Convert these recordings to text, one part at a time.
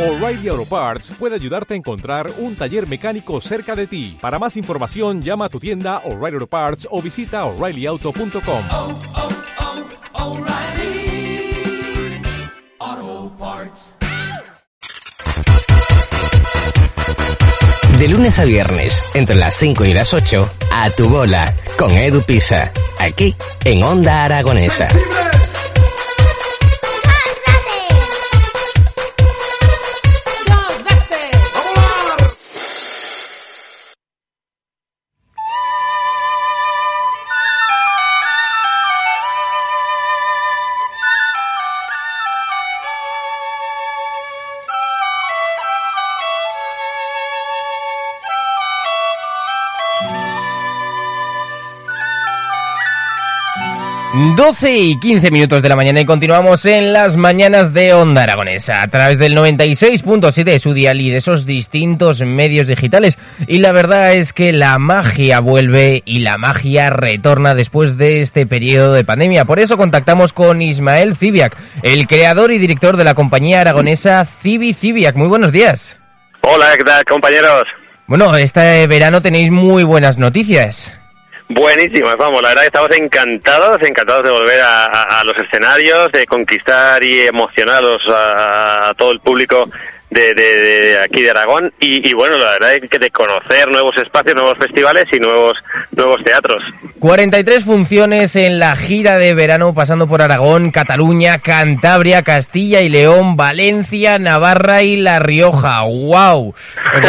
O'Reilly Auto Parts puede ayudarte a encontrar un taller mecánico cerca de ti. Para más información, llama a tu tienda O'Reilly Auto Parts o visita oreillyauto.com. oh, oh, Parts. De lunes a viernes, entre las 5 y las 8, a tu bola, con Edu Pisa, aquí, en Onda Aragonesa. Doce y 15 minutos de la mañana y continuamos en las mañanas de Onda Aragonesa a través del 96.7 de su dial y de esos distintos medios digitales. Y la verdad es que la magia vuelve y la magia retorna después de este periodo de pandemia. Por eso contactamos con Ismael Cibiac, el creador y director de la compañía aragonesa Cibi Cibiac. Muy buenos días. Hola, ¿qué tal, compañeros? Bueno, este verano tenéis muy buenas noticias. Buenísimas, vamos, la verdad que estamos encantados, encantados de volver a, los escenarios, de conquistar y emocionados a, todo el público de, aquí de Aragón y, bueno, la verdad es que de conocer nuevos espacios, nuevos festivales y nuevos nuevos teatros. 43 funciones en la gira de verano pasando por Aragón, Cataluña, Cantabria, Castilla y León, Valencia, Navarra y La Rioja. ¡Wow!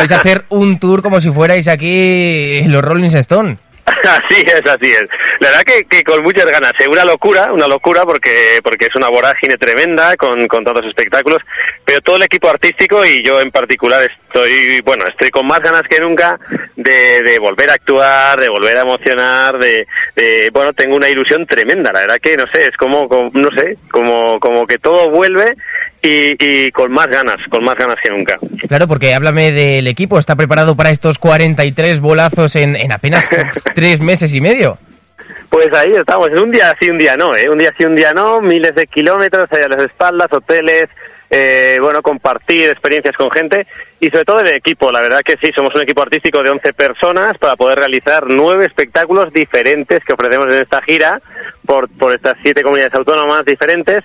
Os hacer un tour como si fuerais aquí los Rolling Stone. Así es, así es. La verdad que, que con muchas ganas. Eh, Una locura, una locura porque porque es una vorágine tremenda con, con tantos espectáculos, pero todo el equipo artístico y yo en particular estoy, bueno, estoy con más ganas que nunca de, de volver a actuar, de volver a emocionar, de, de- bueno, tengo una ilusión tremenda. La verdad que, no sé, es como, como- no sé, como, como que todo vuelve y, y con más ganas, con más ganas que nunca. Claro, porque háblame del equipo. ¿Está preparado para estos 43 bolazos en, en apenas tres meses y medio? Pues ahí estamos, es un día sí, un día no, ¿eh? Un día sí, un día no, miles de kilómetros ahí a las espaldas, hoteles, eh, bueno, compartir experiencias con gente y sobre todo el equipo. La verdad que sí, somos un equipo artístico de 11 personas para poder realizar nueve espectáculos diferentes que ofrecemos en esta gira por, por estas siete comunidades autónomas diferentes.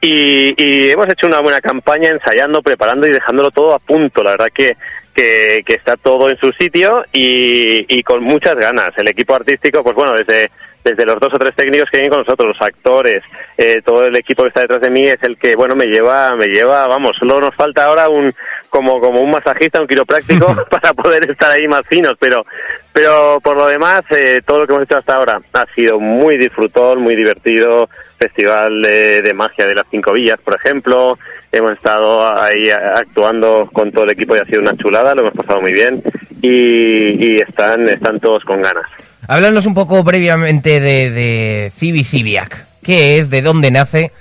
Y, y hemos hecho una buena campaña ensayando, preparando y dejándolo todo a punto. La verdad que, que, que está todo en su sitio y, y con muchas ganas. El equipo artístico, pues bueno, desde, desde los dos o tres técnicos que vienen con nosotros, los actores, eh, todo el equipo que está detrás de mí es el que, bueno, me lleva, me lleva, vamos, solo nos falta ahora un, como, como un masajista, un quiropráctico para poder estar ahí más finos, pero, pero por lo demás, eh, todo lo que hemos hecho hasta ahora ha sido muy disfrutón, muy divertido, festival de, de magia de las cinco villas, por ejemplo, hemos estado ahí actuando con todo el equipo y ha sido una chulada, lo hemos pasado muy bien y, y están, están todos con ganas. Háblanos un poco brevemente de, de Cibi Cibiac. ¿Qué es? ¿De dónde nace?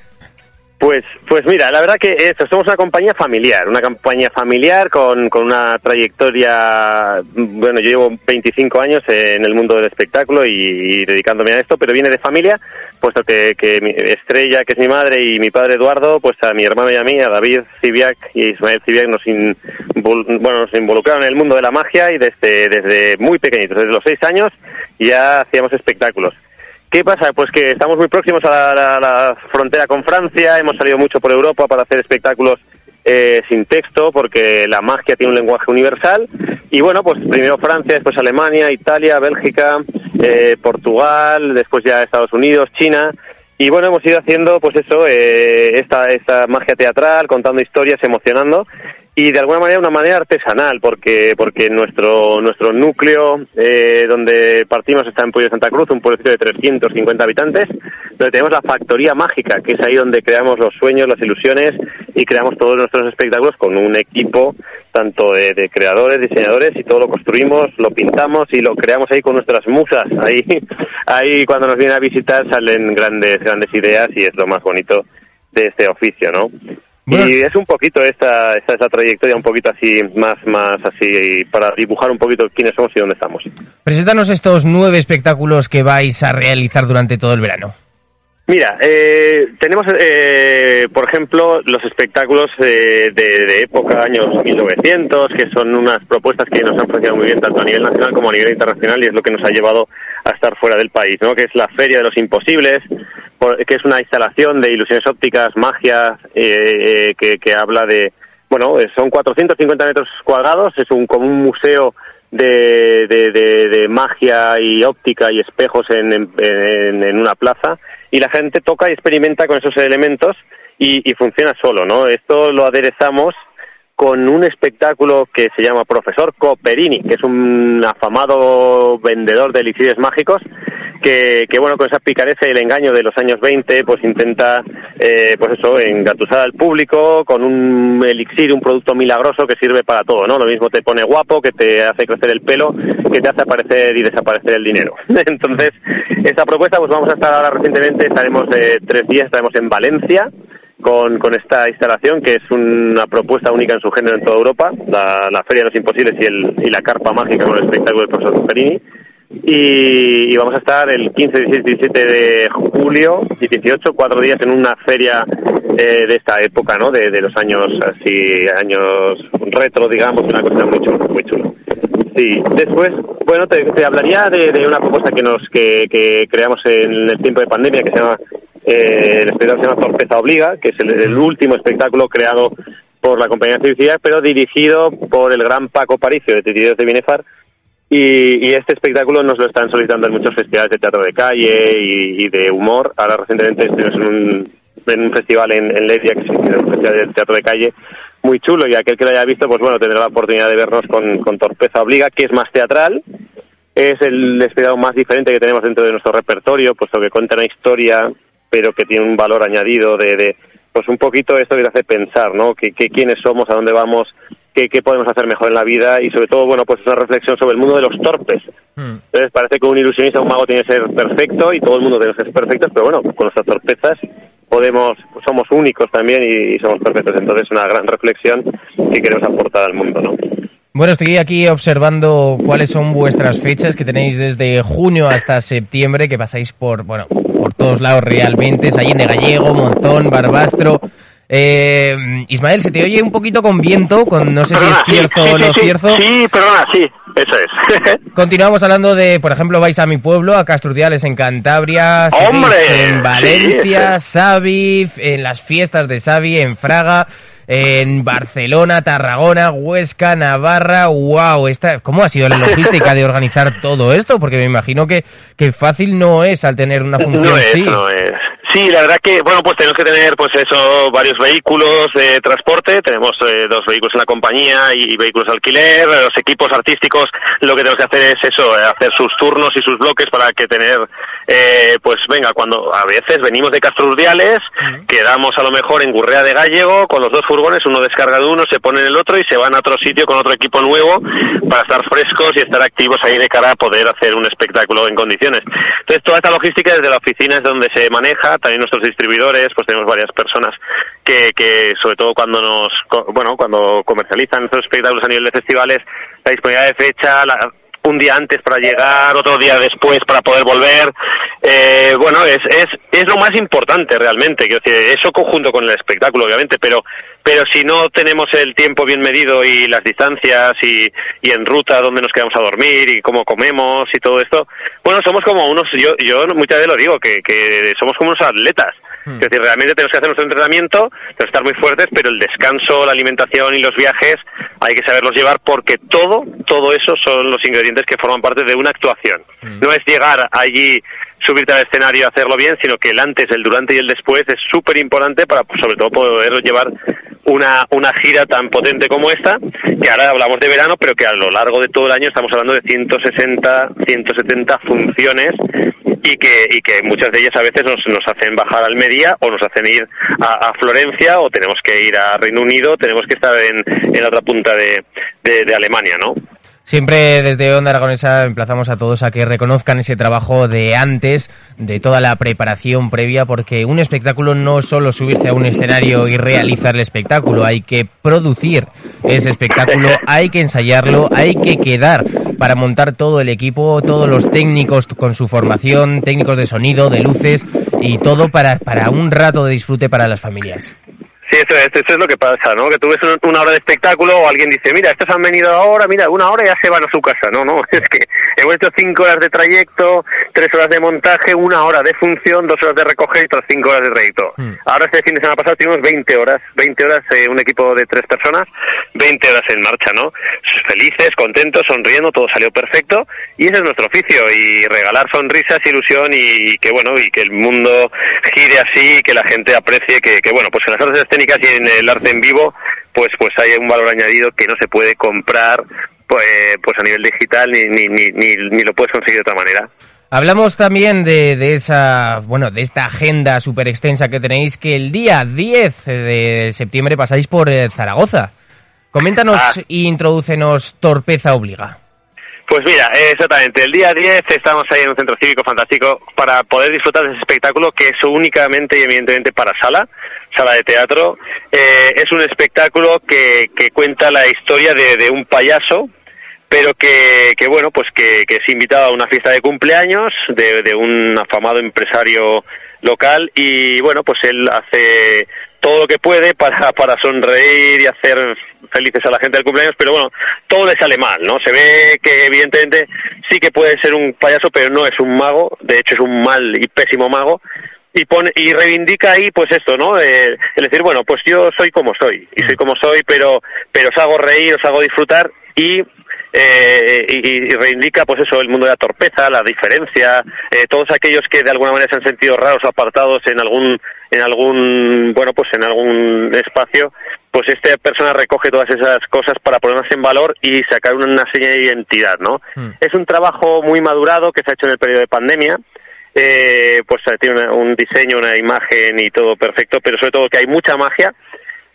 Pues, pues mira, la verdad que esto, somos una compañía familiar, una compañía familiar con, con una trayectoria, bueno, yo llevo 25 años en el mundo del espectáculo y, dedicándome a esto, pero viene de familia, puesto que, que mi Estrella, que es mi madre, y mi padre Eduardo, pues a mi hermano y a mí, a David Cibiac y Ismael Cibiac, nos, bueno, nos involucraron en el mundo de la magia y desde, desde muy pequeñitos, desde los 6 años, ya hacíamos espectáculos. ¿Qué pasa? Pues que estamos muy próximos a la, frontera con Francia, hemos salido mucho por Europa para hacer espectáculos eh, sin texto, porque la magia tiene un lenguaje universal. Y bueno, pues primero Francia, después Alemania, Italia, Bélgica, eh, Portugal, después ya Estados Unidos, China. Y bueno, hemos ido haciendo, pues eso, eh, esta, esta magia teatral, contando historias, emocionando y de alguna manera una manera artesanal porque porque nuestro nuestro núcleo eh, donde partimos está en Puyo de Santa Cruz un pueblecito de 350 habitantes donde tenemos la factoría mágica que es ahí donde creamos los sueños las ilusiones y creamos todos nuestros espectáculos con un equipo tanto de, de creadores diseñadores y todo lo construimos lo pintamos y lo creamos ahí con nuestras musas ahí ahí cuando nos vienen a visitar salen grandes grandes ideas y es lo más bonito de este oficio no Bueno. y es un poquito esta, esta, esta trayectoria, un poquito así, más, más así, para dibujar un poquito quiénes somos y dónde estamos. Preséntanos estos nueve espectáculos que vais a realizar durante todo el verano. Mira, eh, tenemos, eh, por ejemplo, los espectáculos eh, de, época, años 1900, que son unas propuestas que nos han funcionado muy bien tanto a nivel nacional como a nivel internacional y es lo que nos ha llevado a estar fuera del país, ¿no? Que es la Feria de los Imposibles, por, que es una instalación de ilusiones ópticas, magia, eh, que, que habla de, bueno, son 450 metros cuadrados, es un como un museo de, magia y óptica y espejos en, en una plaza y la gente toca y experimenta con esos elementos y, funciona solo, ¿no? Esto lo aderezamos con un espectáculo que se llama Profesor Coperini, que es un afamado vendedor de elixires mágicos, que, que bueno, con esa picareza y el engaño de los años 20, pues intenta, eh, pues eso, engatusar al público con un elixir, un producto milagroso que sirve para todo, ¿no? Lo mismo te pone guapo, que te hace crecer el pelo, que te hace aparecer y desaparecer el dinero. Entonces, esta propuesta, pues vamos a estar ahora recientemente, estaremos eh, tres días, estaremos en Valencia, con, con esta instalación que es una propuesta única en su género en toda Europa, la, la Feria de los Imposibles y, el, y la Carpa Mágica con el espectáculo del profesor Perini. Y, vamos a estar el 15, 16, 17 de julio y 18, cuatro días en una feria eh, de esta época, ¿no? De, de, los años así, años retro, digamos, una cosa muy chula, muy chula. Sí, después, bueno, te, hablaría de, una propuesta que nos que, que creamos en el tiempo de pandemia que se llama eh, el espectáculo se llama Torpeza Obliga, que es el, último espectáculo creado por la compañía de pero dirigido por el gran Paco Paricio de Titidos de Binefar. Y, y, este espectáculo nos lo están solicitando en muchos festivales de teatro de calle y, de humor. Ahora recientemente estuvimos en un, en un festival en, en que es un festival de teatro de calle, muy chulo. Y aquel que lo haya visto, pues bueno, tendrá la oportunidad de vernos con, con Torpeza Obliga, que es más teatral. Es el espectáculo más diferente que tenemos dentro de nuestro repertorio, puesto que cuenta una historia pero que tiene un valor añadido de, de pues un poquito esto que te hace pensar, ¿no? Que, que quiénes somos, a dónde vamos, qué, qué podemos hacer mejor en la vida y sobre todo, bueno, pues una reflexión sobre el mundo de los torpes. Mm. Entonces parece que un ilusionista, un mago tiene que ser perfecto y todo el mundo tiene que ser perfecto, pero bueno, con nuestras torpezas podemos, somos únicos también y, y somos perfectos. Entonces una gran reflexión que queremos aportar al mundo, ¿no? Bueno, estoy aquí observando cuáles son vuestras fechas que tenéis desde junio hasta septiembre, que pasáis por, bueno, por todos lados realmente, es Allende Gallego, Monzón, Barbastro. Eh, Ismael, se te oye un poquito con viento, con no sé perdona, si es cierto sí, sí, o no sí, cierto. Sí, perdona, sí, eso es. Continuamos hablando de, por ejemplo, vais a mi pueblo, a Castrudiales en Cantabria, ¡Hombre! en Valencia, Savi, en las fiestas de Savi, en Fraga en Barcelona, Tarragona, Huesca, Navarra, wow, esta, ¿cómo ha sido la logística de organizar todo esto? Porque me imagino que, que fácil no es al tener una función no es, así. No es. Sí, la verdad que, bueno, pues tenemos que tener, pues eso, varios vehículos de transporte. Tenemos eh, dos vehículos en la compañía y vehículos de alquiler. Los equipos artísticos, lo que tenemos que hacer es eso, hacer sus turnos y sus bloques para que tener, eh, pues venga, cuando a veces venimos de Castro Urdiales, uh -huh. quedamos a lo mejor en Gurrea de Gallego con los dos furgones, uno descarga de uno, se pone en el otro y se van a otro sitio con otro equipo nuevo para estar frescos y estar activos ahí de cara a poder hacer un espectáculo en condiciones. Entonces, toda esta logística desde la oficina es donde se maneja, también nuestros distribuidores, pues tenemos varias personas que, que sobre todo cuando nos, bueno, cuando comercializan nuestros espectáculos a nivel de festivales, la disponibilidad de fecha, la, un día antes para llegar, otro día después para poder volver. Eh, bueno, es, es, es lo más importante realmente, decir, eso conjunto con el espectáculo, obviamente, pero, pero si no tenemos el tiempo bien medido y las distancias y, y en ruta dónde nos quedamos a dormir y cómo comemos y todo esto, bueno, somos como unos, yo, yo muchas veces lo digo, que, que somos como unos atletas. Es decir, realmente tenemos que hacer nuestro entrenamiento, tenemos que estar muy fuertes, pero el descanso, la alimentación y los viajes hay que saberlos llevar porque todo, todo eso son los ingredientes que forman parte de una actuación. Mm. No es llegar allí, subirte al escenario y hacerlo bien, sino que el antes, el durante y el después es súper importante para, pues, sobre todo, poder llevar una, una gira tan potente como esta, que ahora hablamos de verano, pero que a lo largo de todo el año estamos hablando de 160, 170 funciones y que, y que muchas de ellas a veces nos, nos hacen bajar a Almería o nos hacen ir a, a, Florencia o tenemos que ir a Reino Unido, tenemos que estar en, en la otra punta de, de, de Alemania, ¿no? Siempre desde Onda Aragonesa emplazamos a todos a que reconozcan ese trabajo de antes, de toda la preparación previa, porque un espectáculo no es solo subirse a un escenario y realizar el espectáculo, hay que producir ese espectáculo, hay que ensayarlo, hay que quedar para montar todo el equipo, todos los técnicos con su formación, técnicos de sonido, de luces, y todo para, para un rato de disfrute para las familias. Sí, eso es, eso es lo que pasa, ¿no? Que tú ves un- una hora de espectáculo o alguien dice, mira, estos han venido ahora, mira, una hora ya se van a su casa, no, no, es que hemos hecho cinco horas de trayecto, tres horas de montaje, una hora de función, dos horas de recoger y otras cinco horas de trayecto. Hmm. Ahora este fin de semana pasado tuvimos 20 horas, 20 horas, eh, un equipo de tres personas, 20 horas en marcha, ¿no? Felices, contentos, sonriendo, todo salió perfecto y ese es nuestro oficio y regalar sonrisas, ilusión y, que bueno, y que el mundo gire así y que la gente aprecie que, que bueno, pues en las artes escénicas y en el arte en vivo pues pues hay un valor añadido que no se puede comprar pues, pues a nivel digital ni, ni, ni, ni, lo puedes conseguir de otra manera. Hablamos también de, de esa, bueno, de esta agenda súper extensa que tenéis, que el día 10 de septiembre pasáis por eh, Zaragoza. Coméntanos Ah. e introdúcenos Torpeza Obliga. Pues mira, eh, exactamente, el día 10 estamos ahí en un centro cívico fantástico para poder disfrutar de ese espectáculo que es únicamente y evidentemente para sala, sala de teatro. Eh, es un espectáculo que, que cuenta la historia de, un payaso, pero que, que bueno, pues que, es invitado a una fiesta de cumpleaños de un afamado empresario local y bueno, pues él hace todo lo que puede para, para sonreír y hacer felices a la gente del cumpleaños, pero bueno, todo le sale mal, ¿no? Se ve que evidentemente sí que puede ser un payaso, pero no es un mago, de hecho es un mal y pésimo mago, y pone y reivindica ahí pues esto no Eh, el decir bueno pues yo soy como soy y soy como soy pero pero os hago reír os hago disfrutar y eh, y, y reivindica pues eso el mundo de la torpeza la diferencia eh, todos aquellos que de alguna manera se han sentido raros o apartados en algún en algún bueno pues en algún espacio pues esta persona recoge todas esas cosas para ponerlas en valor y sacar una, señal de identidad no Mm. es un trabajo muy madurado que se ha hecho en el periodo de pandemia eh, pues eh, tiene una- un diseño, una imagen y todo perfecto, pero sobre todo que hay mucha magia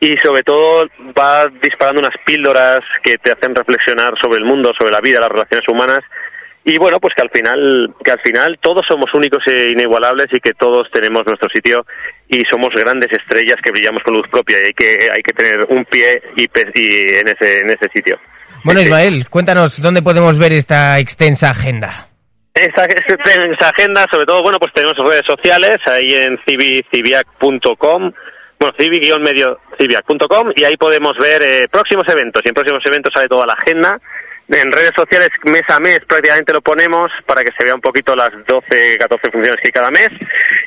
y sobre todo va disparando unas píldoras que te hacen reflexionar sobre el mundo, sobre la vida, las relaciones humanas y bueno, pues que al final que al final todos somos únicos e inigualables y que todos tenemos nuestro sitio y somos grandes estrellas que brillamos con luz propia y hay que hay que tener un pie y, y en ese en ese sitio. Bueno. Ismael, cuéntanos dónde podemos ver esta extensa agenda. Esta, esta agenda, sobre todo, bueno, pues tenemos redes sociales, ahí en civi- civiac.com, bueno, civi-medio civiac.com, y ahí podemos ver eh, próximos eventos, y en próximos eventos sale toda la agenda. En redes sociales, mes a mes, prácticamente lo ponemos para que se vea un poquito las 12, 14 funciones que hay cada mes.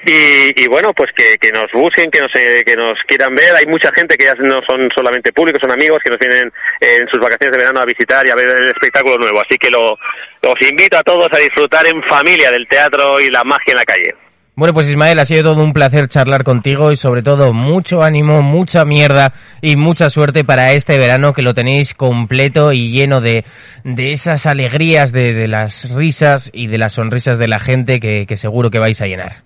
Y, bueno, pues que, que nos busquen, que nos, eh, que nos quieran ver. Hay mucha gente que ya no son solamente públicos, son amigos que nos vienen en sus vacaciones de verano a visitar y a ver el espectáculo nuevo. Así que lo, os invito a todos a disfrutar en familia del teatro y la magia en la calle. Bueno, pues Ismael, ha sido todo un placer charlar contigo y sobre todo mucho ánimo, mucha mierda y mucha suerte para este verano que lo tenéis completo y lleno de, de esas alegrías, de, de las risas y de las sonrisas de la gente que, que seguro que vais a llenar.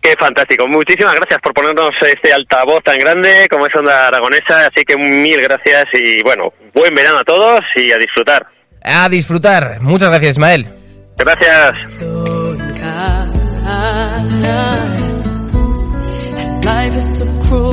Qué fantástico. Muchísimas gracias por ponernos este altavoz tan grande como es Onda Aragonesa. Así que mil gracias y bueno, buen verano a todos y a disfrutar. A disfrutar. Muchas gracias, Ismael. Gracias. Life is